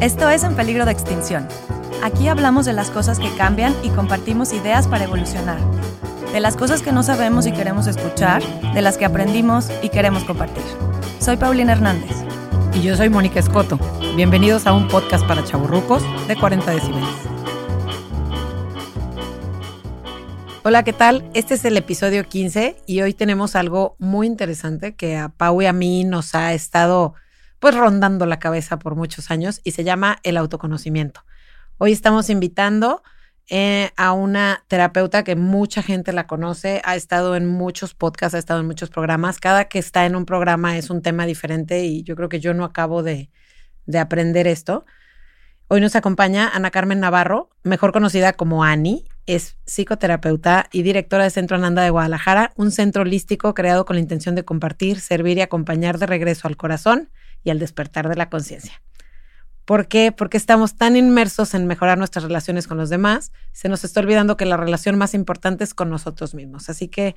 Esto es En Peligro de Extinción. Aquí hablamos de las cosas que cambian y compartimos ideas para evolucionar. De las cosas que no sabemos y queremos escuchar, de las que aprendimos y queremos compartir. Soy Paulina Hernández. Y yo soy Mónica Escoto. Bienvenidos a un podcast para chaburrucos de 40 decibeles. Hola, ¿qué tal? Este es el episodio 15 y hoy tenemos algo muy interesante que a Pau y a mí nos ha estado pues rondando la cabeza por muchos años y se llama el autoconocimiento. Hoy estamos invitando eh, a una terapeuta que mucha gente la conoce, ha estado en muchos podcasts, ha estado en muchos programas. Cada que está en un programa es un tema diferente y yo creo que yo no acabo de, de aprender esto. Hoy nos acompaña Ana Carmen Navarro, mejor conocida como Ani. Es psicoterapeuta y directora de Centro Ananda de Guadalajara, un centro holístico creado con la intención de compartir, servir y acompañar de regreso al corazón y al despertar de la conciencia. ¿Por qué? Porque estamos tan inmersos en mejorar nuestras relaciones con los demás, se nos está olvidando que la relación más importante es con nosotros mismos. Así que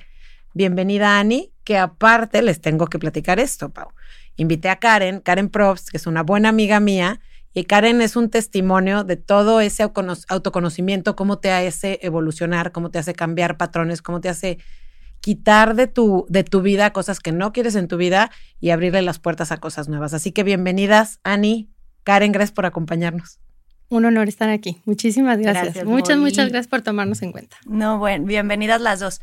bienvenida Ani, que aparte les tengo que platicar esto, Pau. Invité a Karen, Karen Probst, que es una buena amiga mía, y Karen es un testimonio de todo ese autoconocimiento, cómo te hace evolucionar, cómo te hace cambiar patrones, cómo te hace quitar de tu, de tu vida cosas que no quieres en tu vida y abrirle las puertas a cosas nuevas. Así que bienvenidas, Ani, Karen, gracias por acompañarnos. Un honor estar aquí. Muchísimas gracias. muchas, muchas gracias por tomarnos en cuenta. No, bueno, bienvenidas las dos.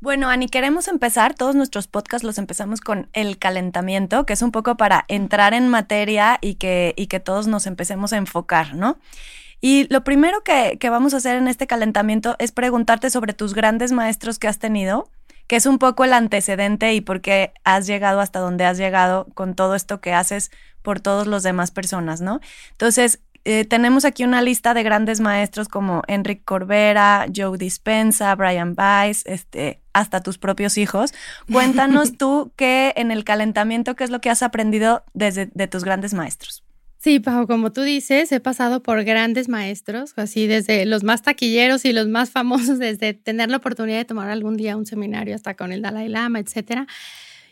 Bueno, Ani, queremos empezar, todos nuestros podcasts los empezamos con el calentamiento, que es un poco para entrar en materia y que, y que todos nos empecemos a enfocar, ¿no? Y lo primero que, que vamos a hacer en este calentamiento es preguntarte sobre tus grandes maestros que has tenido que es un poco el antecedente y por qué has llegado hasta donde has llegado con todo esto que haces por todas las demás personas, ¿no? Entonces, eh, tenemos aquí una lista de grandes maestros como Enrique Corbera, Joe Dispensa, Brian Weiss, este, hasta tus propios hijos. Cuéntanos tú qué en el calentamiento, qué es lo que has aprendido desde de tus grandes maestros. Sí, Pau, como tú dices, he pasado por grandes maestros, así desde los más taquilleros y los más famosos, desde tener la oportunidad de tomar algún día un seminario hasta con el Dalai Lama, etcétera.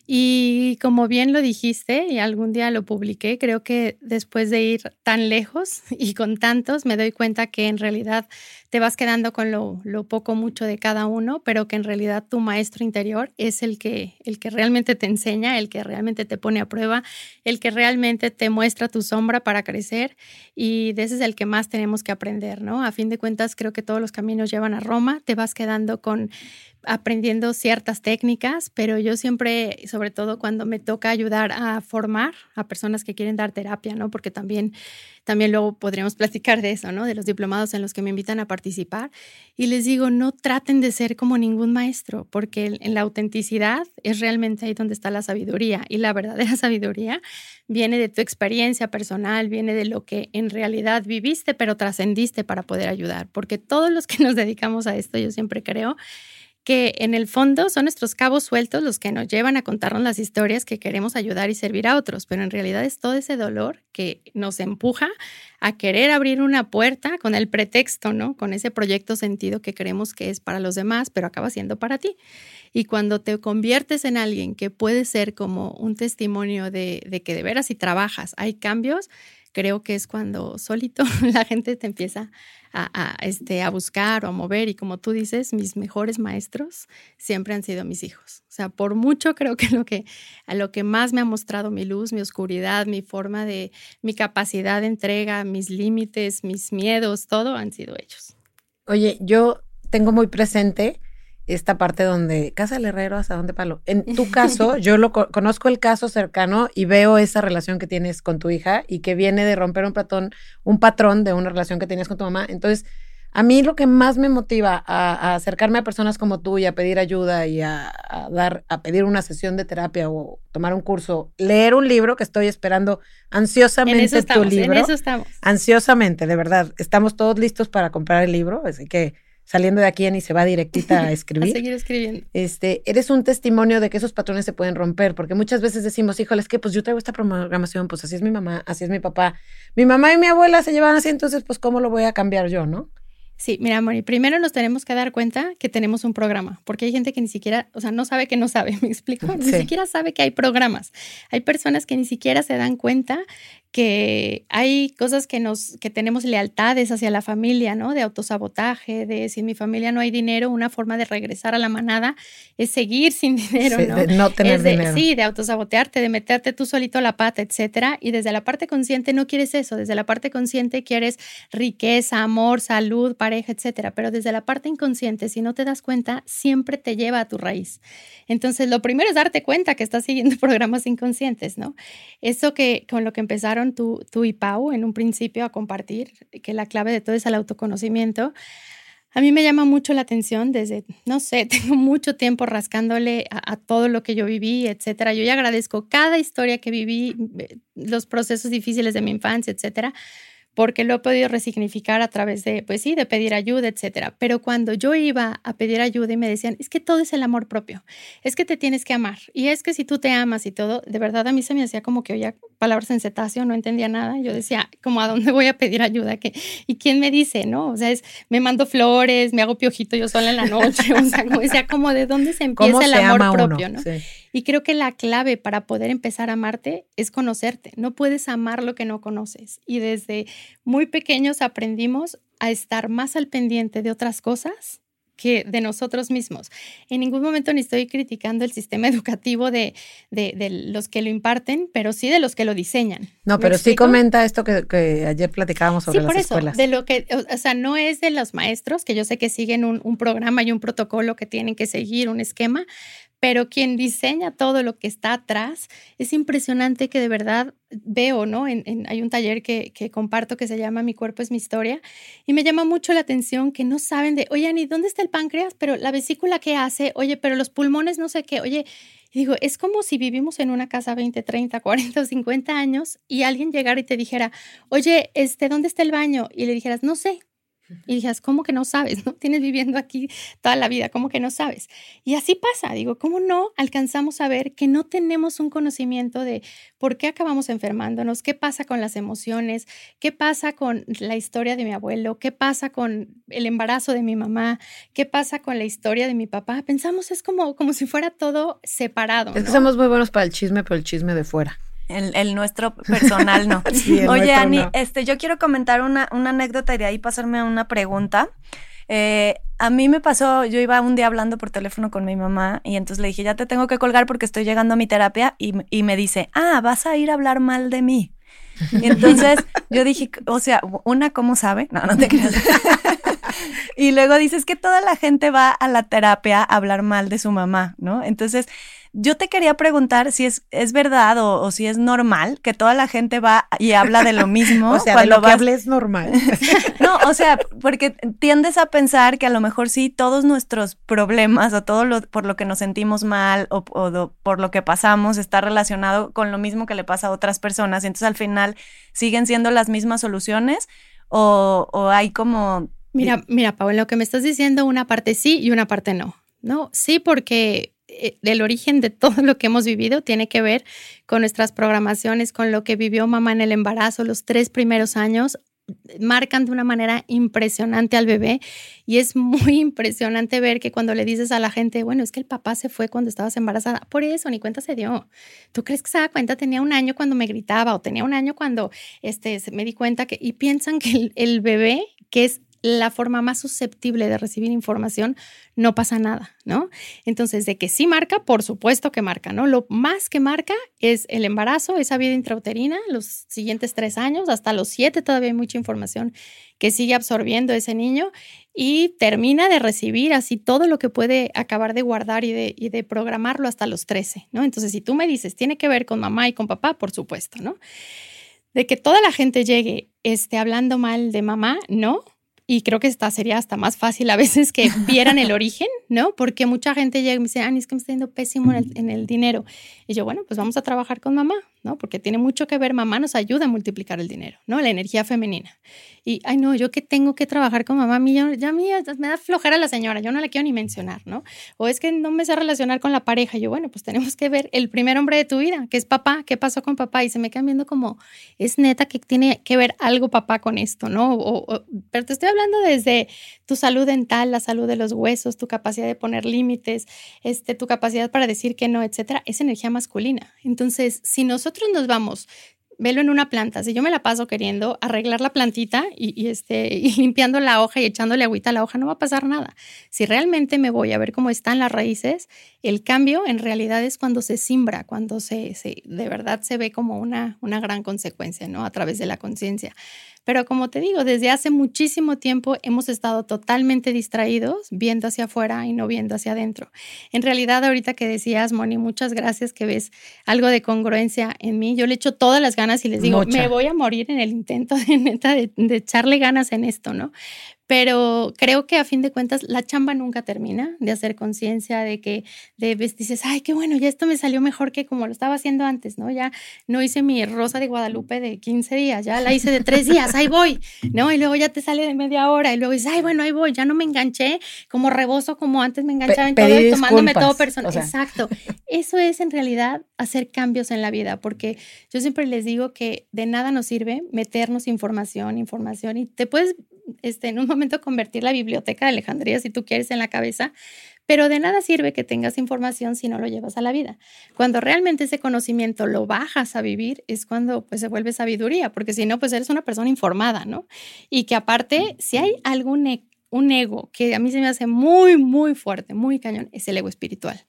Y como bien lo dijiste, y algún día lo publiqué, creo que después de ir tan lejos y con tantos, me doy cuenta que en realidad te vas quedando con lo, lo, poco, mucho de cada uno, pero que en realidad tu maestro interior es el que, el que realmente te enseña, el que realmente te pone a prueba, el que realmente te muestra tu sombra para crecer y de ese es el que más tenemos que aprender, ¿no? A fin de cuentas, creo que todos los caminos llevan a Roma, te vas quedando con aprendiendo ciertas técnicas, pero yo siempre, sobre todo cuando me toca ayudar a formar a personas que quieren dar terapia, ¿no? Porque también, también luego podríamos platicar de eso, ¿no? De los diplomados en los que me invitan a participar. Y les digo, no traten de ser como ningún maestro, porque en la autenticidad es realmente ahí donde está la sabiduría. Y la verdadera sabiduría viene de tu experiencia personal, viene de lo que en realidad viviste, pero trascendiste para poder ayudar. Porque todos los que nos dedicamos a esto, yo siempre creo, que en el fondo son nuestros cabos sueltos los que nos llevan a contarnos las historias que queremos ayudar y servir a otros, pero en realidad es todo ese dolor que nos empuja a querer abrir una puerta con el pretexto, ¿no? Con ese proyecto sentido que creemos que es para los demás, pero acaba siendo para ti. Y cuando te conviertes en alguien que puede ser como un testimonio de, de que de veras si trabajas hay cambios, creo que es cuando solito la gente te empieza a, este, a buscar o a mover. Y como tú dices, mis mejores maestros siempre han sido mis hijos. O sea, por mucho creo que lo que, a lo que más me ha mostrado mi luz, mi oscuridad, mi forma de, mi capacidad de entrega, mis límites, mis miedos, todo han sido ellos. Oye, yo tengo muy presente esta parte donde casa el herrero hasta dónde palo. En tu caso, yo lo conozco el caso cercano y veo esa relación que tienes con tu hija y que viene de romper un patrón, un patrón de una relación que tenías con tu mamá. Entonces, a mí lo que más me motiva a, acercarme a personas como tú y a pedir ayuda y a, dar, a pedir una sesión de terapia o tomar un curso, leer un libro que estoy esperando ansiosamente tu libro. En eso estamos. Ansiosamente, de verdad. Estamos todos listos para comprar el libro, así que saliendo de aquí y se va directita a escribir. a seguir escribiendo. Este, eres un testimonio de que esos patrones se pueden romper, porque muchas veces decimos, híjole, es que pues yo traigo esta programación, pues así es mi mamá, así es mi papá. Mi mamá y mi abuela se llevan así, entonces pues cómo lo voy a cambiar yo, ¿no? Sí, mira, Mori, primero nos tenemos que dar cuenta que tenemos un programa, porque hay gente que ni siquiera, o sea, no sabe que no sabe, ¿me explico? Ni siquiera sabe que hay programas. Hay personas que ni siquiera se dan cuenta que hay cosas que nos que tenemos lealtades hacia la familia, ¿no? De autosabotaje, de si en mi familia no hay dinero, una forma de regresar a la manada es seguir sin dinero, ¿no? De no tener dinero. Sí, de autosabotearte, de meterte tú solito la pata, etcétera. Y desde la parte consciente no quieres eso, desde la parte consciente quieres riqueza, amor, salud, pareja, etcétera. Pero desde la parte inconsciente, si no te das cuenta, siempre te lleva a tu raíz. Entonces, lo primero es darte cuenta que estás siguiendo programas inconscientes, ¿no? Eso que con lo que empezaron tú, tú y Pau en un principio a compartir, que la clave de todo es el autoconocimiento. A mí me llama mucho la atención desde, no sé, tengo mucho tiempo rascándole a, a, todo lo que yo viví, etcétera. Yo ya agradezco cada historia que viví, eh, los procesos difíciles de mi infancia, etcétera, porque lo he podido resignificar a través de, pues sí, de pedir ayuda, etcétera. Pero cuando yo iba a pedir ayuda y me decían, es que todo es el amor propio, es que te tienes que amar, y es que si tú te amas y todo, de verdad a mí se me hacía como que oía palabras en cetáceo, no entendía nada. Yo decía, como a dónde voy a pedir ayuda, ¿Qué? ¿y quién me dice, no? O sea, es, me mando flores, me hago piojito yo sola en la noche, o sea, como decía, como de dónde se empieza el amor propio, ¿no? Sí. Y creo que la clave para poder empezar a amarte es conocerte. No puedes amar lo que no conoces. Y desde muy pequeños aprendimos a estar más al pendiente de otras cosas que de nosotros mismos. En ningún momento ni estoy criticando el sistema educativo de, de, de los que lo imparten, pero sí de los que lo diseñan. No, pero sí comenta esto que, que, ayer platicábamos sobre sí, por las eso, escuelas. De lo que, o sea, no es de los maestros, que yo sé que siguen un, un programa y un protocolo que tienen que seguir, un esquema, pero quien diseña todo lo que está atrás, es impresionante que de verdad veo, ¿no? Hay un taller que, comparto que se llama Mi cuerpo es mi historia y me llama mucho la atención que no saben de, oye, ni dónde está el páncreas, pero la vesícula qué hace, oye, pero los pulmones no sé qué, oye, y digo, es como si vivimos en una casa 20, 30, 40 o 50 años y alguien llegara y te dijera, oye, este, ¿dónde está el baño? Y le dijeras, no sé, y dijeras, ¿cómo que no sabes? ¿No? Tienes viviendo aquí toda la vida, ¿cómo que no sabes? Y así pasa, digo, ¿cómo no alcanzamos a ver que no tenemos un conocimiento de por qué acabamos enfermándonos? ¿Qué pasa con las emociones? ¿Qué pasa con la historia de mi abuelo? ¿Qué pasa con el embarazo de mi mamá? ¿Qué pasa con la historia de mi papá? Pensamos es como, como si fuera todo separado. Es ¿no? que somos muy buenos para el chisme, pero el chisme de fuera. El, el, nuestro personal no. sí, el Oye, Ani, no. este, yo quiero comentar una, una, anécdota y de ahí pasarme a una pregunta. Eh, a mí me pasó, yo iba un día hablando por teléfono con mi mamá y entonces le dije, ya te tengo que colgar porque estoy llegando a mi terapia y, y me dice, ah, vas a ir a hablar mal de mí. Y entonces yo dije, o sea, una, ¿cómo sabe? No, no te creas. y luego dices que toda la gente va a la terapia a hablar mal de su mamá, ¿no? Entonces, yo te quería preguntar si es, es verdad o, o, si es normal que toda la gente va y habla de lo mismo. o sea, cuando de lo vas... que hable es normal. no, o sea, porque tiendes a pensar que a lo mejor sí todos nuestros problemas o todo lo por lo que nos sentimos mal o, o do, por lo que pasamos está relacionado con lo mismo que le pasa a otras personas. Y entonces al final siguen siendo las mismas soluciones o, o hay como... Mira, mira, Pablo, lo que me estás diciendo, una parte sí y una parte no. No, sí, porque el origen de todo lo que hemos vivido tiene que ver con nuestras programaciones, con lo que vivió mamá en el embarazo, los tres primeros años marcan de una manera impresionante al bebé y es muy impresionante ver que cuando le dices a la gente, bueno, es que el papá se fue cuando estabas embarazada, por eso ni cuenta se dio. ¿Tú crees que se da cuenta? Tenía un año cuando me gritaba o tenía un año cuando este, me di cuenta que y piensan que el bebé, que es la forma más susceptible de recibir información, no pasa nada, ¿no? Entonces, de que sí marca, por supuesto que marca, ¿no? Lo más que marca es el embarazo, esa vida intrauterina, los siguientes tres años, hasta los siete todavía hay mucha información que sigue absorbiendo ese niño y termina de recibir así todo lo que puede acabar de guardar y de, programarlo hasta los 13, ¿no? Entonces, si tú me dices, tiene que ver con mamá y con papá, por supuesto, ¿no? De que toda la gente llegue este, hablando mal de mamá, no, y creo que esta sería hasta más fácil a veces que vieran el origen, ¿no? Porque mucha gente llega y me dice, Ani, es que me está yendo pésimo en el, en el, dinero. Y yo, bueno, pues vamos a trabajar con mamá, ¿no? Porque tiene mucho que ver, mamá nos ayuda a multiplicar el dinero, ¿no? La energía femenina. Y, ay, no, yo que tengo que trabajar con mamá, a mí ya, ya a mí me da flojera la señora, yo no la quiero ni mencionar, ¿no? O es que no me sé relacionar con la pareja. Yo, bueno, pues tenemos que ver el primer hombre de tu vida, que es papá, ¿qué pasó con papá? Y se me quedan viendo como, es neta que tiene que ver algo papá con esto, ¿no? O, o, pero te estoy hablando desde tu salud dental, la salud de los huesos, tu capacidad de poner límites, este, tu capacidad para decir que no, etcétera, es energía masculina. Entonces, si nosotros nos vamos velo en una planta. Si yo me la paso queriendo arreglar la plantita y, este, y limpiando la hoja y echándole agüita a la hoja, no va a pasar nada. Si realmente me voy a ver cómo están las raíces, el cambio en realidad es cuando se simbra, cuando se, se de verdad se ve como una, una gran consecuencia, ¿no? A través de la conciencia. Pero como te digo, desde hace muchísimo tiempo hemos estado totalmente distraídos, viendo hacia afuera y no viendo hacia adentro. En realidad, ahorita que decías, Moni, muchas gracias que ves algo de congruencia en mí. Yo le echo todas las ganas y les digo, me voy a morir en el intento de neta de, de echarle ganas en esto, ¿no? Pero creo que a fin de cuentas la chamba nunca termina de hacer conciencia de que de, dices, ay, qué bueno, ya esto me salió mejor que como lo estaba haciendo antes, ¿no? Ya no hice mi rosa de Guadalupe de 15 días, ya la hice de tres días, ahí voy, ¿no? Y luego ya te sale de media hora y luego dices, ay, bueno, ahí voy, ya no me enganché como rebozo como antes me enganchaba en todo y tomándome todo personal. Exacto. Eso es en realidad hacer cambios en la vida, porque yo siempre les digo que de nada nos sirve meternos información, información y te puedes este, en un momento convertir la biblioteca de Alejandría si tú quieres en la cabeza, pero de nada sirve que tengas información si no lo llevas a la vida. Cuando realmente ese conocimiento lo bajas a vivir es cuando pues se vuelve sabiduría, porque si no pues eres una persona informada, ¿no? Y que aparte, si hay algún e, un ego que a mí se me hace muy, muy fuerte, muy cañón, es el ego espiritual.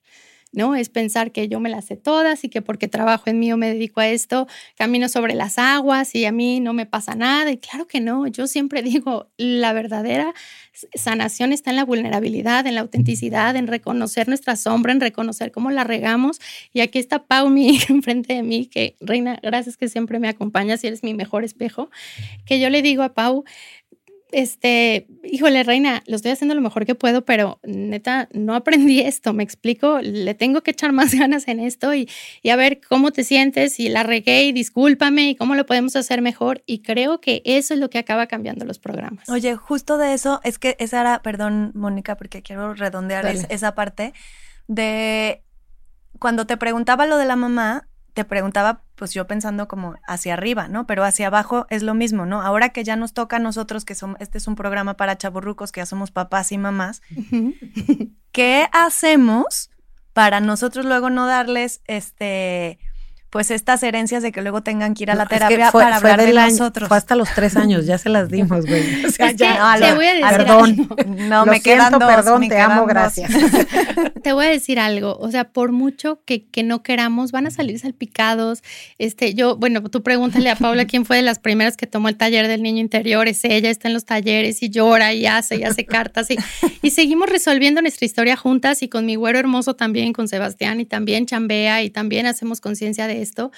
¿No? Es pensar que yo me las sé todas y que porque trabajo en mí o me dedico a esto, camino sobre las aguas y a mí no me pasa nada. Y claro que no, yo siempre digo, la verdadera sanación está en la vulnerabilidad, en la autenticidad, en reconocer nuestra sombra, en reconocer cómo la regamos. Y aquí está Pau, mi hija, enfrente de mí, que Reina, gracias que siempre me acompañas y eres mi mejor espejo, que yo le digo a Pau, este, híjole, reina, lo estoy haciendo lo mejor que puedo, pero neta, no aprendí esto, me explico, le tengo que echar más ganas en esto y, y a ver cómo te sientes y la regué y discúlpame y cómo lo podemos hacer mejor. Y creo que eso es lo que acaba cambiando los programas. Oye, justo de eso, es que esa era, perdón, Mónica, porque quiero redondear esa parte de cuando te preguntaba lo de la mamá, te preguntaba, pues yo pensando como hacia arriba, ¿no? Pero hacia abajo es lo mismo, ¿no? Ahora que ya nos toca a nosotros, que somos, este es un programa para chaburrucos, que ya somos papás y mamás, ¿qué hacemos para nosotros luego no darles este pues estas herencias de que luego tengan que ir a la terapia para hablar de nosotros. Fue hasta los tres años, ya se las dimos, güey. O sea, ya, te voy a decir perdón, no, me siento, perdón, te amo, gracias. te voy a decir algo, o sea, por mucho que, que, no queramos, van a salir salpicados. Este, yo, bueno, tú pregúntale a Paula quién fue de las primeras que tomó el taller del niño interior, es ella, está en los talleres y llora y hace y hace cartas y, y seguimos resolviendo nuestra historia juntas y con mi güero hermoso también, con Sebastián y también chambea y también hacemos conciencia de esto,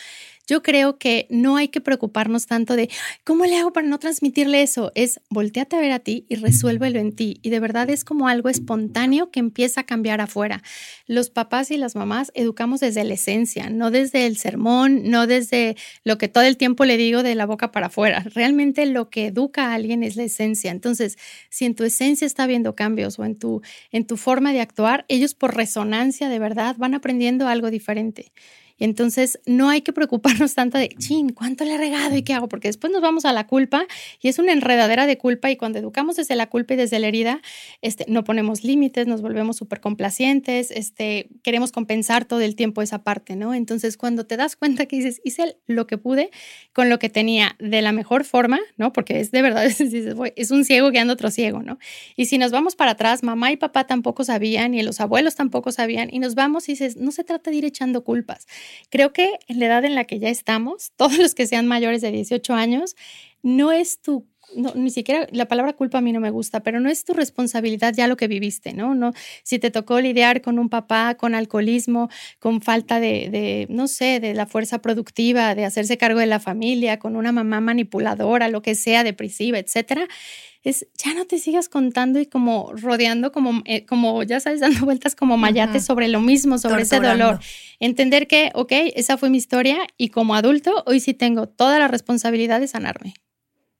yo creo que no hay que preocuparnos tanto de cómo le hago para no transmitirle eso. Es volteate a ver a ti y resuélvelo en ti. Y de verdad es como algo espontáneo que empieza a cambiar afuera. Los papás y las mamás educamos desde la esencia, no desde el sermón, no desde lo que todo el tiempo le digo de la boca para afuera. Realmente lo que educa a alguien es la esencia. Entonces, si en tu esencia está habiendo cambios o en tu, en tu forma de actuar, ellos por resonancia de verdad van aprendiendo algo diferente. Y entonces no hay que preocuparnos tanto de, chin, ¿cuánto le he regado y qué hago? Porque después nos vamos a la culpa y es una enredadera de culpa y cuando educamos desde la culpa y desde la herida, este, no ponemos límites, nos volvemos súper complacientes, este, queremos compensar todo el tiempo esa parte, ¿no? Entonces cuando te das cuenta que dices, hice lo que pude con lo que tenía de la mejor forma, ¿no? Porque es de verdad, es un ciego guiando otro ciego, ¿no? Y si nos vamos para atrás, mamá y papá tampoco sabían y los abuelos tampoco sabían y nos vamos y dices, no se trata de ir echando culpas Creo que en la edad en la que ya estamos, todos los que sean mayores de 18 años, no es tu ni siquiera la palabra culpa a mí no me gusta, pero no es tu responsabilidad ya lo que viviste, ¿no? no si te tocó lidiar con un papá con alcoholismo, con falta de, de, no sé, de la fuerza productiva, de hacerse cargo de la familia, con una mamá manipuladora, lo que sea, depresiva, etcétera, es ya no te sigas contando y como rodeando, como, eh, como ya sabes, dando vueltas como mayates sobre lo mismo, sobre ese dolor. Entender que, ok, esa fue mi historia y como adulto, hoy sí tengo toda la responsabilidad de sanarme.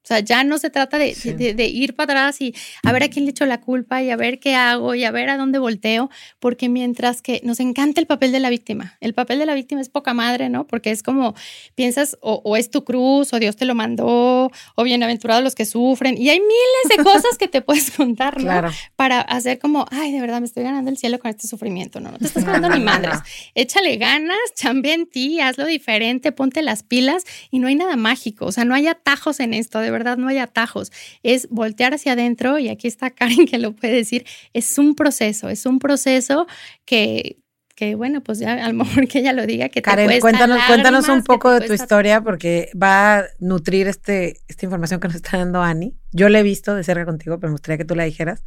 O sea, ya no se trata de, de, ir para atrás y a ver a quién le echo la culpa y a ver qué hago y a ver a dónde volteo, porque mientras que nos encanta el papel de la víctima, el papel de la víctima es poca madre, ¿no? Porque es como piensas o, es tu cruz o Dios te lo mandó o bienaventurados los que sufren y hay miles de cosas que te puedes contar, ¿no? Claro. Para hacer como, ay, de verdad me estoy ganando el cielo con este sufrimiento, ¿no? No te estás ganando ni madres. Échale ganas, chambe en ti, hazlo diferente, ponte las pilas y no hay nada mágico, o sea, no hay atajos en esto, de verdad no hay atajos, es voltear hacia adentro y aquí está Karen que lo puede decir, es un proceso, es un proceso que que bueno, pues ya a lo mejor que ella lo diga, que Karen, te cuéntanos, cuéntanos un poco de tu historia porque va a nutrir este, esta información que nos está dando Ani. Yo la he visto de cerca contigo, pero me gustaría que tú la dijeras.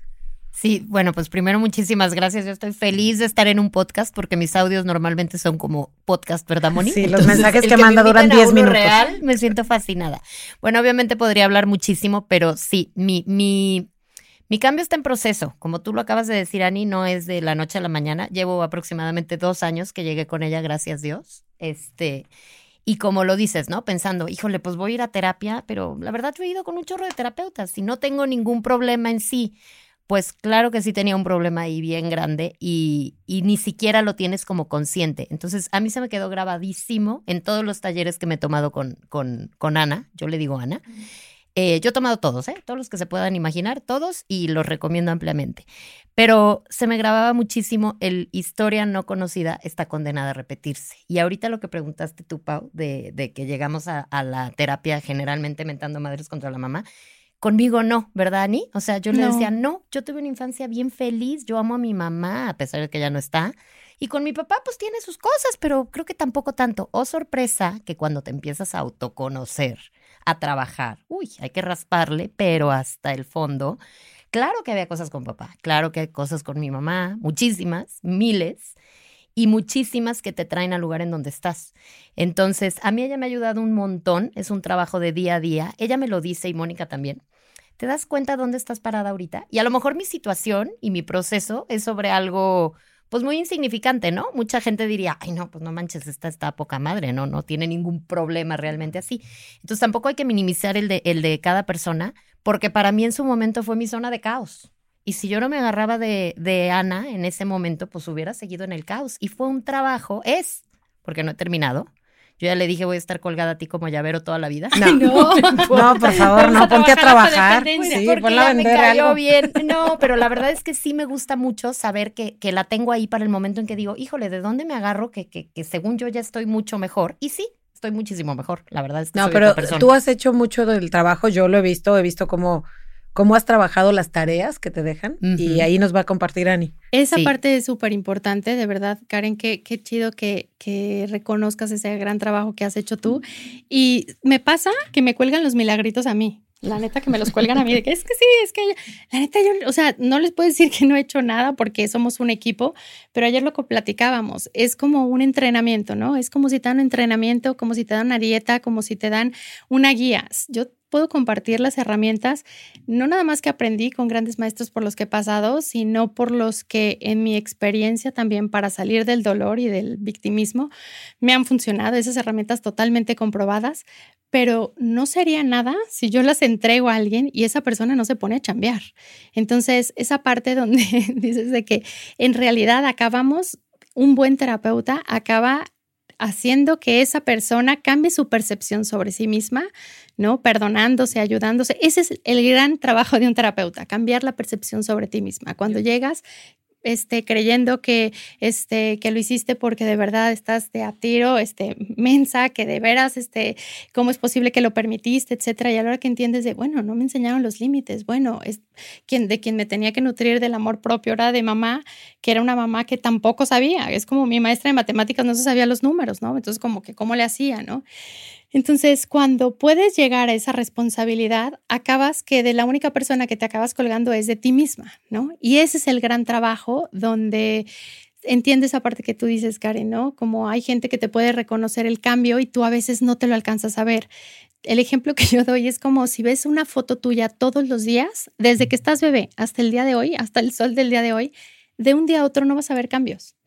Sí, bueno, pues primero muchísimas gracias. Yo estoy feliz de estar en un podcast porque mis audios normalmente son como podcast, ¿verdad, Moni? Sí, los mensajes que, manda duran 10 minutos. real, me siento fascinada. Bueno, obviamente podría hablar muchísimo, pero sí, mi, mi, mi cambio está en proceso. Como tú lo acabas de decir, Ani, no es de la noche a la mañana. Llevo aproximadamente dos años que llegué con ella, gracias Dios. Este, y como lo dices, ¿no? Pensando, híjole, pues voy a ir a terapia, pero la verdad yo he ido con un chorro de terapeutas y no tengo ningún problema en sí pues claro que sí tenía un problema ahí bien grande y, ni siquiera lo tienes como consciente. Entonces, a mí se me quedó grabadísimo en todos los talleres que me he tomado con, con, con Ana, yo le digo Ana. Eh, yo he tomado todos, ¿eh? todos los que se puedan imaginar, todos, y los recomiendo ampliamente. Pero se me grababa muchísimo el historia no conocida está condenada a repetirse. Y ahorita lo que preguntaste tú, Pau, de, de que llegamos a, a la terapia generalmente mentando madres contra la mamá, Conmigo no, ¿verdad, Ani? O sea, yo le decía, no, yo tuve una infancia bien feliz, yo amo a mi mamá, a pesar de que ya no está. Y con mi papá, pues tiene sus cosas, pero creo que tampoco tanto. Oh, sorpresa, que cuando te empiezas a autoconocer, a trabajar, uy, hay que rasparle, pero hasta el fondo. Claro que había cosas con papá, claro que hay cosas con mi mamá, muchísimas, miles y muchísimas que te traen al lugar en donde estás. Entonces, a mí ella me ha ayudado un montón, es un trabajo de día a día, ella me lo dice y Mónica también. ¿Te das cuenta dónde estás parada ahorita? Y a lo mejor mi situación y mi proceso es sobre algo pues muy insignificante, ¿no? Mucha gente diría, ay, no, pues no manches, esta está poca madre, ¿no? No tiene ningún problema realmente así. Entonces tampoco hay que minimizar el de, el de cada persona, porque para mí en su momento fue mi zona de caos. Y si yo no me agarraba de, de Ana en ese momento, pues hubiera seguido en el caos. Y fue un trabajo, es, porque no he terminado, yo ya le dije, voy a estar colgada a ti como llavero toda la vida. No, no, por favor, no, ponte a trabajar. Sí, ponla a vender algo. bien. No, pero la verdad es que sí me gusta mucho saber que, que, la tengo ahí para el momento en que digo, híjole, ¿de dónde me agarro? Que, que, que según yo ya estoy mucho mejor. Y sí, estoy muchísimo mejor. La verdad es que No, pero tú has hecho mucho del trabajo. Yo lo he visto, he visto cómo cómo has trabajado las tareas que te dejan y ahí nos va a compartir Ani. Esa parte es súper importante, de verdad, Karen, qué, qué chido que, que, reconozcas ese gran trabajo que has hecho tú. Y me pasa que me cuelgan los milagritos a mí. La neta que me los cuelgan a mí, de que es que sí, es que la neta yo, o sea, no les puedo decir que no he hecho nada porque somos un equipo, pero ayer lo que platicábamos, es como un entrenamiento, ¿no? Es como si te dan un entrenamiento, como si te dan una dieta, como si te dan una guía. Yo puedo compartir las herramientas, no nada más que aprendí con grandes maestros por los que he pasado, sino por los que en mi experiencia también para salir del dolor y del victimismo me han funcionado, esas herramientas totalmente comprobadas, pero no sería nada si yo las entrego a alguien y esa persona no se pone a chambear. Entonces, esa parte donde dices de que en realidad acabamos, un buen terapeuta acaba haciendo que esa persona cambie su percepción sobre sí misma, ¿no? Perdonándose, ayudándose. Ese es el gran trabajo de un terapeuta, cambiar la percepción sobre ti misma. Cuando llegas este, creyendo que, este, que lo hiciste porque de verdad estás de a tiro, este, mensa, que de veras, este, cómo es posible que lo permitiste, etcétera. Y a la hora que entiendes de, bueno, no me enseñaron los límites, bueno, es quien, de quien me tenía que nutrir del amor propio era de mamá, que era una mamá que tampoco sabía. Es como mi maestra de matemáticas no se sabía los números, ¿no? Entonces, como que, ¿cómo le hacía, no? Entonces, cuando puedes llegar a esa responsabilidad, acabas que de la única persona que te acabas colgando es de ti misma, ¿no? Y ese es el gran trabajo donde entiendes esa parte que tú dices, Karen, ¿no? Como hay gente que te puede reconocer el cambio y tú a veces no te lo alcanzas a ver. El ejemplo que yo doy es como si ves una foto tuya todos los días, desde que estás bebé hasta el día de hoy, hasta el sol del día de hoy, de un día a otro no vas a ver cambios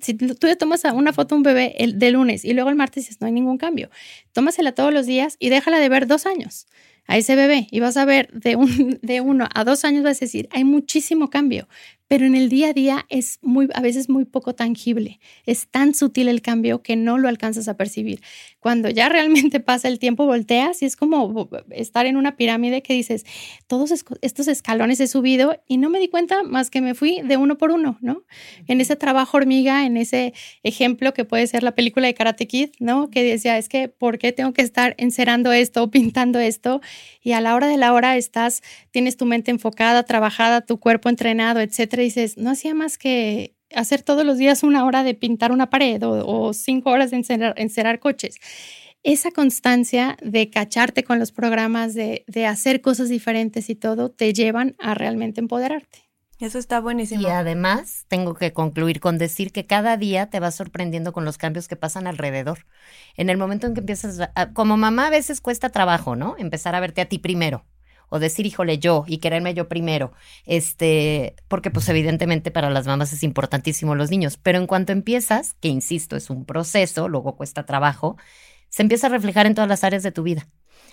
si tú le tomas una foto a un bebé el, de lunes y luego el martes dices, no hay ningún cambio, tómasela todos los días y déjala de ver dos años. a ese bebé y vas a ver de, un, de uno a dos años, vas a decir, hay muchísimo cambio, pero en el día a día es muy, a veces muy poco tangible. Es tan sutil el cambio que no lo alcanzas a percibir. Cuando ya realmente pasa el tiempo, volteas y es como estar en una pirámide que dices, todos estos escalones he subido y no me di cuenta más que me fui de uno por uno, ¿no? En ese trabajo hormiga, en ese ejemplo que puede ser la película de Karate Kid, ¿no? Que decía, es que, ¿por qué tengo que estar encerando esto o pintando esto? Y a la hora de la hora estás, tienes tu mente enfocada, trabajada, tu cuerpo entrenado, etcétera dices, no hacía más que hacer todos los días una hora de pintar una pared o, cinco horas de encerrar, coches. Esa constancia de cacharte con los programas, de, de hacer cosas diferentes y todo, te llevan a realmente empoderarte. Eso está buenísimo. Y además, tengo que concluir con decir que cada día te vas sorprendiendo con los cambios que pasan alrededor. En el momento en que empiezas, como mamá a veces cuesta trabajo, ¿no? Empezar a verte a ti primero o decir, híjole, yo y quererme yo primero, este, porque pues evidentemente para las mamás es importantísimo los niños, pero en cuanto empiezas, que insisto, es un proceso, luego cuesta trabajo, se empieza a reflejar en todas las áreas de tu vida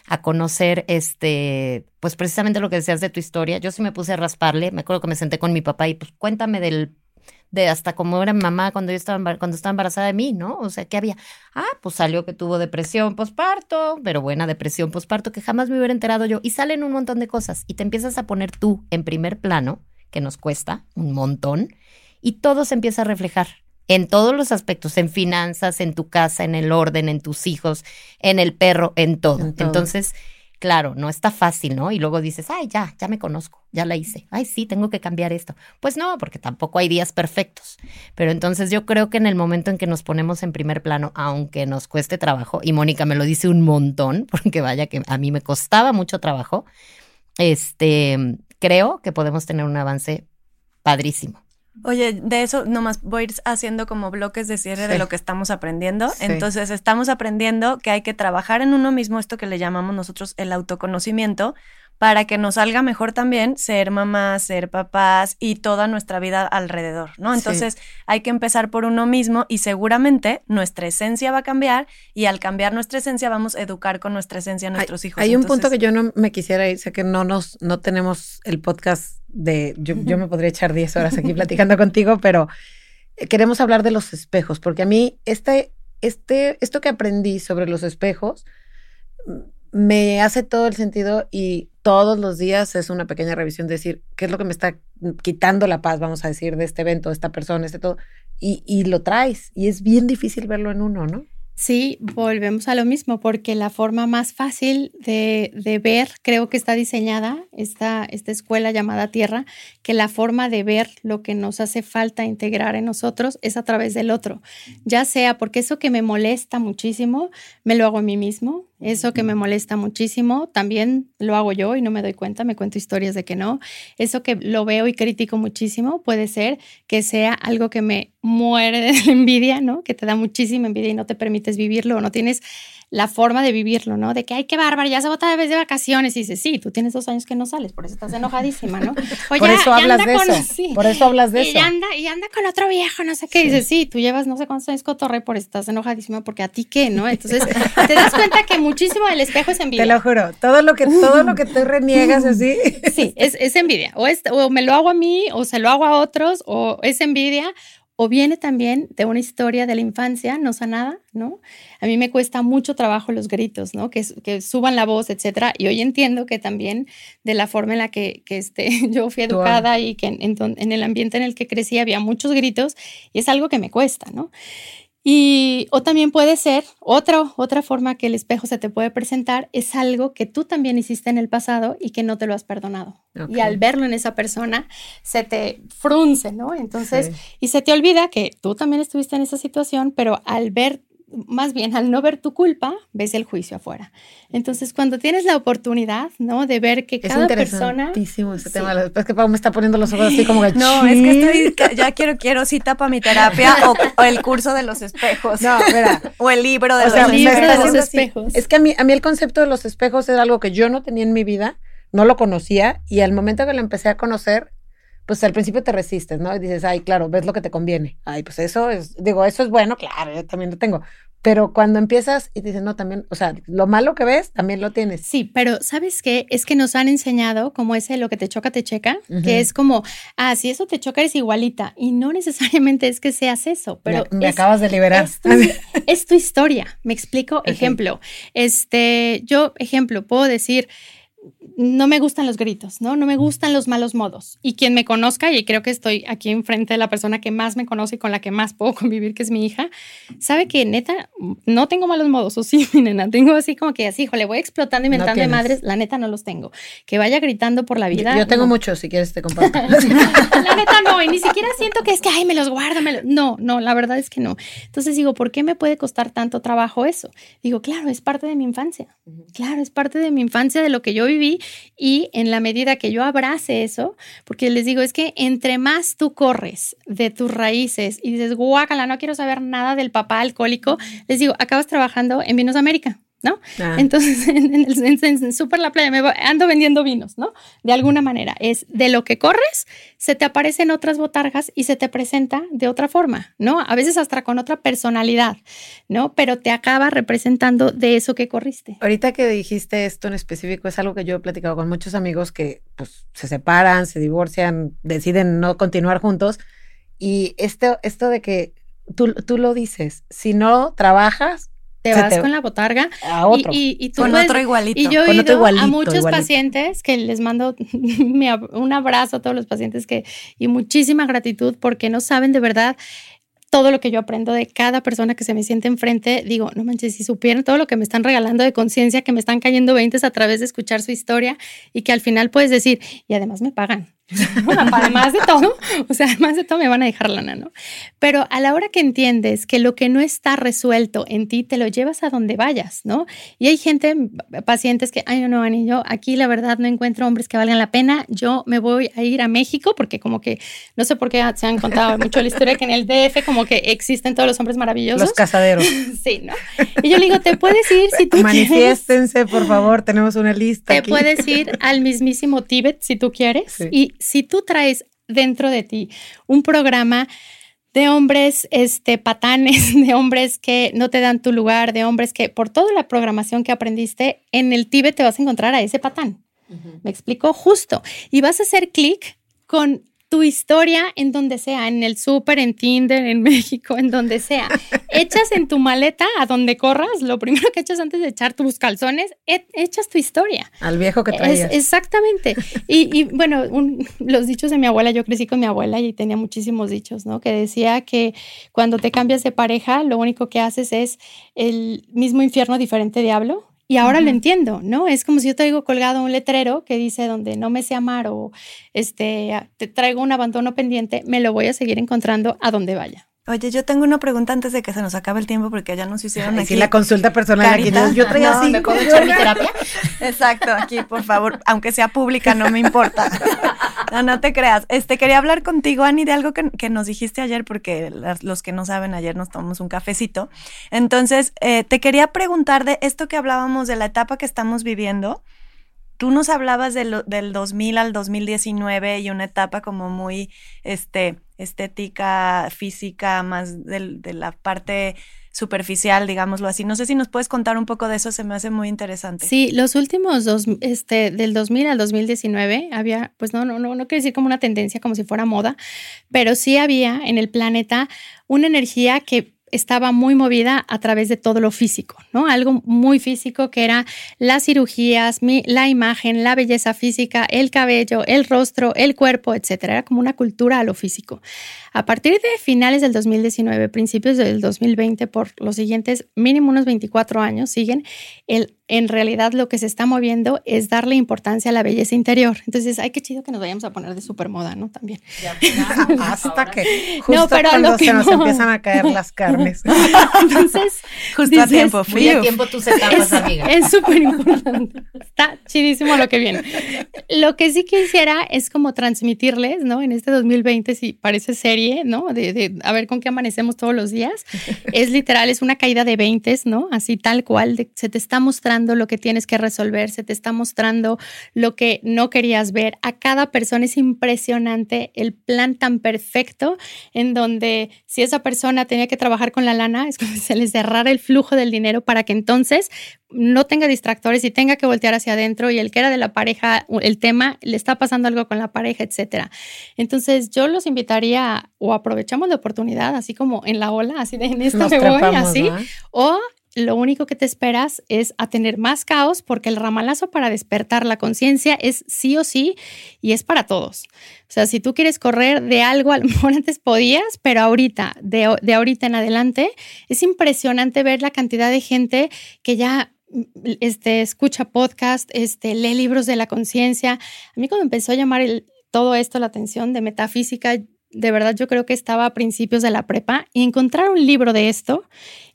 a conocer, este, pues precisamente lo que decías de tu historia. Yo sí me puse a rasparle, me acuerdo que me senté con mi papá y pues cuéntame del de hasta cómo era mi mamá cuando yo estaba, cuando estaba embarazada de mí, ¿no? O sea, ¿qué había? Ah, pues salió que tuvo depresión posparto, pero buena depresión posparto que jamás me hubiera enterado yo. Y salen un montón de cosas y te empiezas a poner tú en primer plano, que nos cuesta un montón, y todo se empieza a reflejar en todos los aspectos, en finanzas, en tu casa, en el orden, en tus hijos, en el perro, en todo. En todo. Entonces, Claro, no está fácil, ¿no? Y luego dices, ay, ya, ya me conozco, ya la hice. Ay, sí, tengo que cambiar esto. Pues no, porque tampoco hay días perfectos. Pero entonces yo creo que en el momento en que nos ponemos en primer plano, aunque nos cueste trabajo, y Mónica me lo dice un montón, porque vaya que a mí me costaba mucho trabajo, este, creo que podemos tener un avance padrísimo. Oye, de eso nomás voy a ir haciendo como bloques de cierre de lo que estamos aprendiendo. Entonces, estamos aprendiendo que hay que trabajar en uno mismo, esto que le llamamos nosotros el autoconocimiento, para que nos salga mejor también ser mamás, ser papás y toda nuestra vida alrededor, ¿no? Entonces hay que empezar por uno mismo y seguramente nuestra esencia va a cambiar y al cambiar nuestra esencia vamos a educar con nuestra esencia a nuestros hijos. Hay un punto que yo no me quisiera ir, sé que no nos, no tenemos el podcast de, yo, yo me podría echar 10 horas aquí platicando contigo, pero queremos hablar de los espejos, porque a mí este, este, esto que aprendí sobre los espejos me hace todo el sentido y todos los días es una pequeña revisión, decir, ¿qué es lo que me está quitando la paz, vamos a decir, de este evento, de esta persona, este todo? Y, y lo traes y es bien difícil verlo en uno, ¿no? Sí, volvemos a lo mismo, porque la forma más fácil de, de, ver, creo que está diseñada esta, esta escuela llamada Tierra, que la forma de ver lo que nos hace falta integrar en nosotros es a través del otro, ya sea porque eso que me molesta muchísimo, me lo hago a mí mismo, eso que me molesta muchísimo, también lo hago yo y no me doy cuenta, me cuento historias de que no. Eso que lo veo y critico muchísimo puede ser que sea algo que me muere de envidia, ¿no? Que te da muchísima envidia y no te permites vivirlo o no tienes la forma de vivirlo, ¿no? De que, ay, qué bárbaro, ya se vota de vez de vacaciones. Y dices, sí, tú tienes dos años que no sales, por eso estás enojadísima, ¿no? por eso hablas de eso. Por eso hablas de y eso. Anda, y anda con otro viejo, no sé qué. Y dices, sí, tú llevas no sé cuántos años cotorre, por eso estás enojadísima, porque a ti qué, ¿no? Entonces, te das cuenta que muchísimo del espejo es envidia. Te lo juro, todo lo que, todo lo que tú reniegas así. Sí, es, es envidia. O, es, o me lo hago a mí, o se lo hago a otros, o es envidia, o viene también de una historia de la infancia no sanada, ¿no? A mí me cuesta mucho trabajo los gritos, ¿no? Que, que suban la voz, etcétera. Y hoy entiendo que también de la forma en la que, que este, yo fui educada y que en, en, el ambiente en el que crecí había muchos gritos y es algo que me cuesta, ¿no? Y, o también puede ser otra, otra forma que el espejo se te puede presentar, es algo que tú también hiciste en el pasado y que no te lo has perdonado. Y al verlo en esa persona, se te frunce, ¿no? Entonces, y se te olvida que tú también estuviste en esa situación, pero al ver más bien al no ver tu culpa, ves el juicio afuera. Entonces, cuando tienes la oportunidad, ¿no? De ver que cada persona... ese tema. Es que Pau me está poniendo los ojos así como que... No, es que estoy... Ya quiero, quiero cita para mi terapia o, el curso de los espejos. No, mira. o el libro de, los, espejos. Es que a mí, a mí el concepto de los espejos era algo que yo no tenía en mi vida, no lo conocía, y al momento que lo empecé a conocer, pues al principio te resistes, ¿no? Y dices, ay, claro, ves lo que te conviene. Ay, pues eso es, digo, eso es bueno, claro, yo también lo tengo. pero cuando empiezas y te dicen, no, también, o sea, lo malo que ves, también lo tienes. Sí, pero ¿sabes qué? Es que nos han enseñado como ese lo que te choca, te checa, que es como, ah, si eso te choca, eres igualita. Y no necesariamente es que seas eso, pero. Me, me acabas de liberar. Es tu, es tu historia. Me explico. Ejemplo, este, yo, ejemplo, puedo decir, no me gustan los gritos, ¿no? No me gustan los malos modos. Y quien me conozca, y creo que estoy aquí enfrente de la persona que más me conoce y con la que más puedo convivir, que es mi hija, sabe que neta, no tengo malos modos, o sí, mi nena, tengo así como que así, le voy explotando, inventando de madres, la neta no los tengo. Que vaya gritando por la vida. Yo, tengo muchos, si quieres te comparto. la neta no, y ni siquiera siento que es que, ay, me los guardo, no, no, la verdad es que no. Entonces digo, ¿por qué me puede costar tanto trabajo eso? Digo, claro, es parte de mi infancia. Claro, es parte de mi infancia, de lo que yo viví y en la medida que yo abrace eso, porque les digo, es que entre más tú corres de tus raíces y dices, guácala, no quiero saber nada del papá alcohólico, les digo, acabas trabajando en Vinos América. ¿No? Ah. Entonces, en, Super La Playa me ando vendiendo vinos, ¿no? De alguna manera, es de lo que corres, se te aparecen otras botargas y se te presenta de otra forma, ¿no? A veces hasta con otra personalidad, ¿no? Pero te acaba representando de eso que corriste. Ahorita que dijiste esto en específico, es algo que yo he platicado con muchos amigos que pues, se separan, se divorcian, deciden no continuar juntos. Y esto, esto de que tú, tú lo dices, si no trabajas, te vas con la botarga a otro. Y, con otro igualito. Y yo he ido a muchos pacientes que les mando un abrazo a todos los pacientes que y muchísima gratitud porque no saben de verdad todo lo que yo aprendo de cada persona que se me siente enfrente, digo, no manches, si supieran todo lo que me están regalando de conciencia, que me están cayendo veintes a través de escuchar su historia y que al final puedes decir, y además me pagan. además de todo, o sea, además de todo me van a dejar lana, ¿no? Pero a la hora que entiendes que lo que no está resuelto en ti, te lo llevas a donde vayas, ¿no? Y hay gente, pacientes que, ay, no, Ani, yo aquí la verdad no encuentro hombres que valgan la pena, yo me voy a ir a México porque como que, no sé por qué se han contado mucho la historia que en el DF como que existen todos los hombres maravillosos. Los casaderos. sí, ¿no? Y yo le digo, te puedes ir si tú Manifiéstense, por favor, tenemos una lista. Te puedes ir al mismísimo Tíbet si tú quieres y si tú traes dentro de ti un programa de hombres este, patanes, de hombres que no te dan tu lugar, de hombres que por toda la programación que aprendiste, en el Tíbet te vas a encontrar a ese patán. Me explico justo. Y vas a hacer clic con tu historia en donde sea, en el súper, en Tinder, en México, en donde sea. echas en tu maleta a donde corras, lo primero que echas antes de echar tus calzones, e, echas tu historia. Al viejo que traías. exactamente. Y, bueno, los dichos de mi abuela, yo crecí con mi abuela y tenía muchísimos dichos, ¿no? Que decía que cuando te cambias de pareja, lo único que haces es el mismo infierno, diferente diablo. Y ahora lo entiendo, ¿no? Es como si yo traigo colgado un letrero que dice donde no me sé amar o este, te traigo un abandono pendiente, me lo voy a seguir encontrando a donde vaya. Oye, yo tengo una pregunta antes de que se nos acabe el tiempo porque ya nos hicieron aquí. la consulta personal aquí. Yo traía así. ¿Me puedo echar mi terapia? Exacto, aquí, por favor, aunque sea pública, no me importa. No, no te creas. Este, quería hablar contigo, Ani, de algo que, nos dijiste ayer, porque los que no saben, ayer nos tomamos un cafecito. Entonces, eh, te quería preguntar de esto que hablábamos de la etapa que estamos viviendo. Tú nos hablabas del 2000 al 2019 y una etapa como muy, este, estética, física, más de la parte superficial, digámoslo así. No sé si nos puedes contar un poco de eso, se me hace muy interesante. Sí, los últimos dos, este, del 2000 al 2019 había, pues no, no, no, no quiero decir como una tendencia, como si fuera moda, pero sí había en el planeta una energía que estaba muy movida a través de todo lo físico, ¿no? Algo muy físico que era las cirugías, la imagen, la belleza física, el cabello, el rostro, el cuerpo, etcétera. Era como una cultura a lo físico. A partir de finales del 2019, principios del 2020, por los siguientes mínimo unos 24 años, siguen el en realidad lo que se está moviendo es darle importancia a la belleza interior. Entonces, ay, qué chido que nos vayamos a poner de super moda, ¿no? También. Hasta que justo no, pero cuando se nos empiezan a caer las carnes. Entonces, justo a tiempo, fui a tiempo tus etapas, amiga. Es súper importante. Está chidísimo lo que viene. Lo que sí quisiera es como transmitirles, ¿no? En este 2020, si parece serie, ¿no? De, de a ver con qué amanecemos todos los días. Es literal, es una caída de 20, ¿no? Así tal cual, de, se te está mostrando lo que tienes que resolver, se te está mostrando lo que no querías ver. A cada persona es impresionante el plan tan perfecto en donde si esa persona tenía que trabajar con la lana, es como si se les cerrara el flujo del dinero para que entonces no tenga distractores y tenga que voltear hacia adentro y el que era de la pareja, el tema, le está pasando algo con la pareja, etcétera. Entonces yo los invitaría o aprovechamos la oportunidad, así como en la ola, así de en esto me voy, así, o lo único que te esperas es a tener más caos porque el ramalazo para despertar la conciencia es sí o sí y es para todos. O sea, si tú quieres correr de algo, a lo mejor antes podías, pero ahorita, de, de ahorita en adelante, es impresionante ver la cantidad de gente que ya este, escucha podcast, este, lee libros de la conciencia. A mí cuando empezó a llamar todo esto la atención de metafísica, de verdad yo creo que estaba a principios de la prepa y encontrar un libro de esto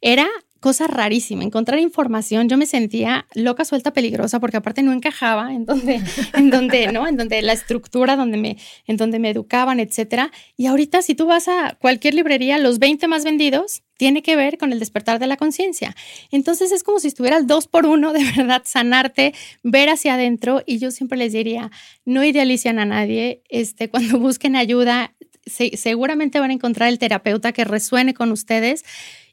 era cosa rarísima, encontrar información, yo me sentía loca, suelta, peligrosa, porque aparte no encajaba en donde, en donde, ¿no? En donde la estructura, donde me, en donde me educaban, etcétera. Y ahorita, si tú vas a cualquier librería, los 20 más vendidos tiene que ver con el despertar de la conciencia. Entonces es como si estuvieras dos por uno, de verdad, sanarte, ver hacia adentro. Y yo siempre les diría, no idealicen a nadie, este, cuando busquen ayuda, seguramente van a encontrar el terapeuta que resuene con ustedes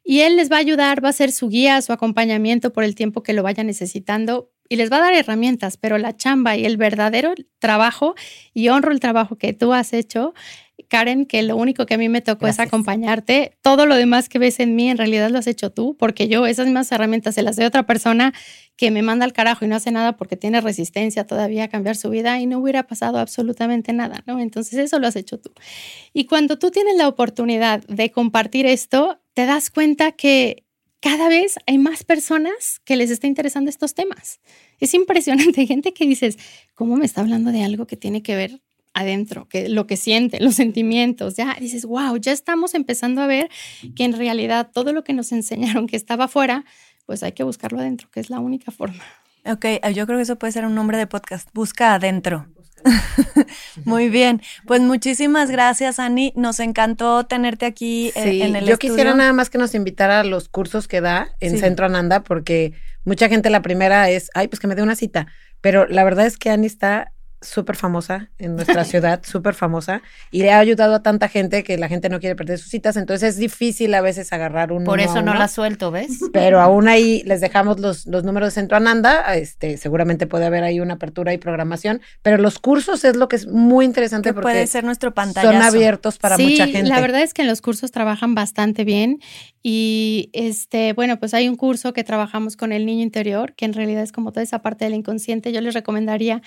y él les va a ayudar, va a ser su guía, su acompañamiento por el tiempo que lo vaya necesitando y les va a dar herramientas, pero la chamba y el verdadero trabajo, y honro el trabajo que tú has hecho, Karen, que lo único que a mí me tocó es acompañarte. Todo lo demás que ves en mí en realidad lo has hecho tú, porque yo esas mismas herramientas se las doy a otra persona que me manda al carajo y no hace nada porque tiene resistencia todavía a cambiar su vida y no hubiera pasado absolutamente nada, ¿no? Entonces eso lo has hecho tú. Y cuando tú tienes la oportunidad de compartir esto, te das cuenta que cada vez hay más personas que les está interesando estos temas. Es impresionante, gente que dices, ¿cómo me está hablando de algo que tiene que ver adentro, que lo que siente, los sentimientos, ya dices, wow, ya estamos empezando a ver que en realidad todo lo que nos enseñaron que estaba afuera, pues hay que buscarlo adentro, que es la única forma. Ok, yo creo que eso puede ser un nombre de podcast, busca adentro. Muy bien, pues muchísimas gracias, Ani. Nos encantó tenerte aquí eh, en el yo quisiera nada más que nos invitara a los cursos que da en Centro Ananda, porque mucha gente la primera es, ay, pues que me dé una cita. Pero la verdad es que Ani está súper famosa en nuestra ciudad, súper famosa, y le ha ayudado a tanta gente que la gente no quiere perder sus citas, entonces es difícil a veces agarrar un... Por eso no la suelto, ¿ves? Pero aún ahí les dejamos los, los números de Centro Ananda, este, seguramente puede haber ahí una apertura y programación, pero los cursos es lo que es muy interesante porque puede ser nuestro pantalla son abiertos para mucha gente. La verdad es que en los cursos trabajan bastante bien y este, bueno, pues hay un curso que trabajamos con el niño interior, que en realidad es como toda esa parte del inconsciente, yo les recomendaría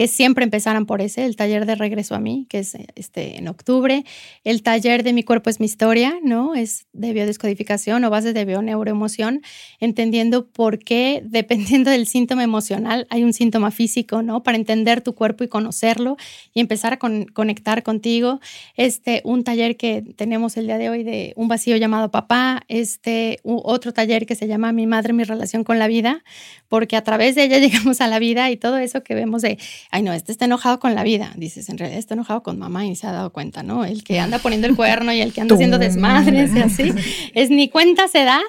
que siempre empezaran por ese, el taller de regreso a mí, que es este, en octubre, el taller de mi cuerpo es mi historia, ¿no? Es de biodescodificación o bases de bioneuroemoción, entendiendo por qué, dependiendo del síntoma emocional, hay un síntoma físico, ¿no? Para entender tu cuerpo y conocerlo y empezar a conectar contigo. Este, un taller que tenemos el día de hoy de un vacío llamado papá, este, otro taller que se llama Mi madre, mi relación con la vida, porque a través de ella llegamos a la vida y todo eso que vemos de ay no, este está enojado con la vida. Dices, en realidad está enojado con mamá y se ha dado cuenta, ¿no? El que anda poniendo el cuerno y el que anda haciendo desmadres y así, es ni cuenta se da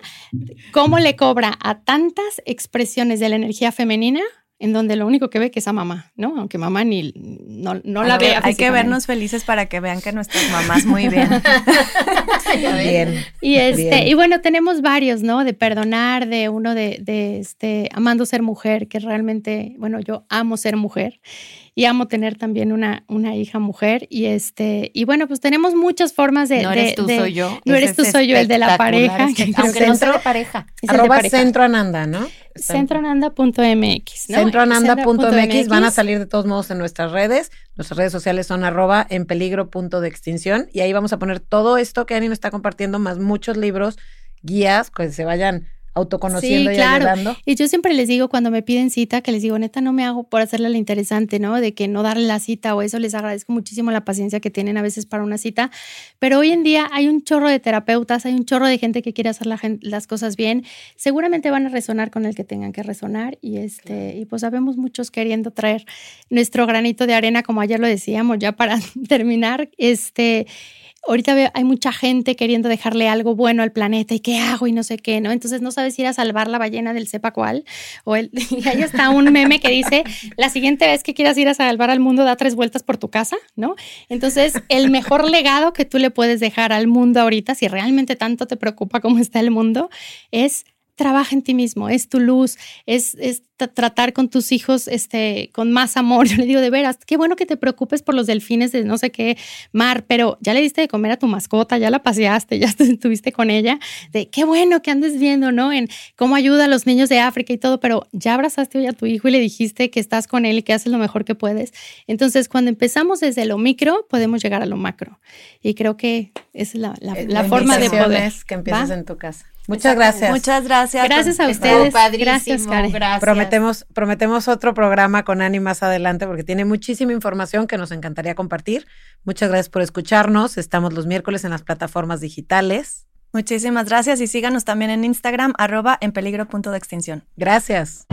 cómo le cobra a tantas expresiones de la energía femenina en donde lo único que ve que es a mamá, ¿no? Aunque mamá ni no, no la ve. Hay que vernos felices para que vean que nuestras mamás muy bien. bien. Y este, y bueno, tenemos varios, ¿no? De perdonar, de uno de, de este, amando ser mujer, que realmente, bueno, yo amo ser mujer y amo tener también una, una hija mujer. Y este, y bueno, pues tenemos muchas formas de. No eres tú, soy yo. No eres tú, soy yo, el de la pareja. aunque no sea de pareja. Arroba Centro Ananda, ¿no? Centroananda.mx. ¿no? Centroananda.mx van a salir de todos modos en nuestras redes. Nuestras redes sociales son arroba en peligro punto de extinción. Y ahí vamos a poner todo esto que Ani nos está compartiendo, más muchos libros, guías, que se vayan autoconociendo sí, y claro. ayudando. Y yo siempre les digo cuando me piden cita, que les digo, neta, no me hago por hacerle la interesante, ¿no? De que no darle la cita o eso, les agradezco muchísimo la paciencia que tienen a veces para una cita. Pero hoy en día hay un chorro de terapeutas, hay un chorro de gente que quiere hacer las cosas bien. Seguramente van a resonar con el que tengan que resonar y este, y pues sabemos muchos queriendo traer nuestro granito de arena, como ayer lo decíamos, ya para terminar, este ahorita hay mucha gente queriendo dejarle algo bueno al planeta y qué hago y no sé qué, ¿no? Entonces no sabes ir a salvar la ballena del sepa cuál. O el, y ahí está un meme que dice, la siguiente vez que quieras ir a salvar al mundo, da tres vueltas por tu casa, ¿no? Entonces, el mejor legado que tú le puedes dejar al mundo ahorita, si realmente tanto te preocupa cómo está el mundo, es trabaja en ti mismo, es tu luz, es, tratar con tus hijos este, con más amor. Yo le digo, de veras, qué bueno que te preocupes por los delfines de no sé qué mar, pero ya le diste de comer a tu mascota, ya la paseaste, ya estuviste con ella, de qué bueno que andes viendo, ¿no? En cómo ayuda a los niños de África y todo, pero ya abrazaste hoy a tu hijo y le dijiste que estás con él y que haces lo mejor que puedes. Entonces, cuando empezamos desde lo micro, podemos llegar a lo macro. Y creo que es la, la, eh, forma de poder. que empieces en tu casa. Muchas gracias. Muchas gracias. Gracias a ustedes. Gracias, Karen. Prometemos, prometemos otro programa con Ani más adelante porque tiene muchísima información que nos encantaría compartir. Muchas gracias por escucharnos. Estamos los miércoles en las plataformas digitales. Muchísimas gracias y síganos también en Instagram, arroba en peligro punto de extinción. Gracias.